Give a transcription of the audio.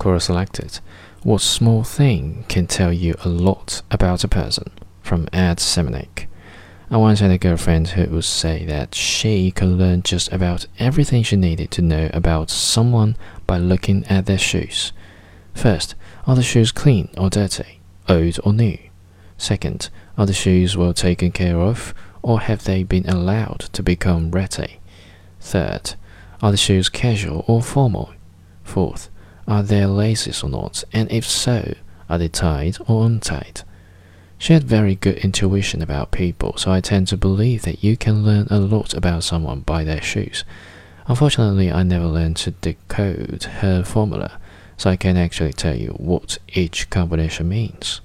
Quora selected. What small thing can tell you a lot about a person? From Ed Semenik. I once had a girlfriend who would say that she could learn just about everything she needed to know about someone by looking at their shoes. First, are the shoes clean or dirty, old or new? Second, are the shoes well taken care of, or have they been allowed to become ratty? Third, are the shoes casual or formal? Fourth, are there laces or not, and if so, are they tied or untied? She had very good intuition about people, so I tend to believe that you can learn a lot about someone by their shoes. Unfortunately, I never learned to decode her formula, so I can't actually tell you what each combination means.